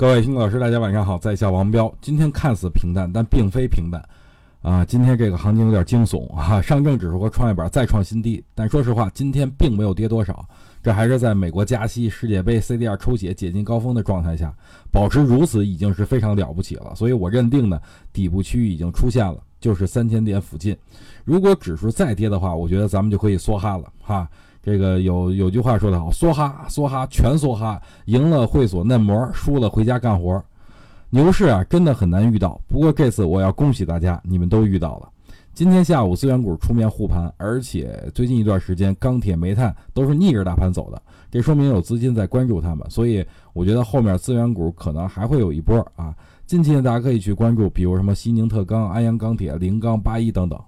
各位听众老师，大家晚上好，在下王彪。今天看似平淡，但并非平淡啊。今天这个行情有点惊悚啊，上证指数和创业板再创新低。但说实话，今天并没有跌多少，这还是在美国加息、世界杯 CDR 抽血解禁高峰的状态下，保持如此已经是非常了不起了。所以我认定呢，底部区域已经出现了，就是三千点附近。如果指数再跌的话，我觉得咱们就可以梭哈了哈。这个有有句话说得好，梭哈梭哈全梭哈，赢了会所嫩模，输了回家干活。牛市啊，真的很难遇到。不过这次我要恭喜大家，你们都遇到了。今天下午资源股出面护盘，而且最近一段时间钢铁、煤炭都是逆着大盘走的，这说明有资金在关注他们。所以我觉得后面资源股可能还会有一波啊。近期呢，大家可以去关注，比如什么西宁特钢、安阳钢铁、临钢、八一等等。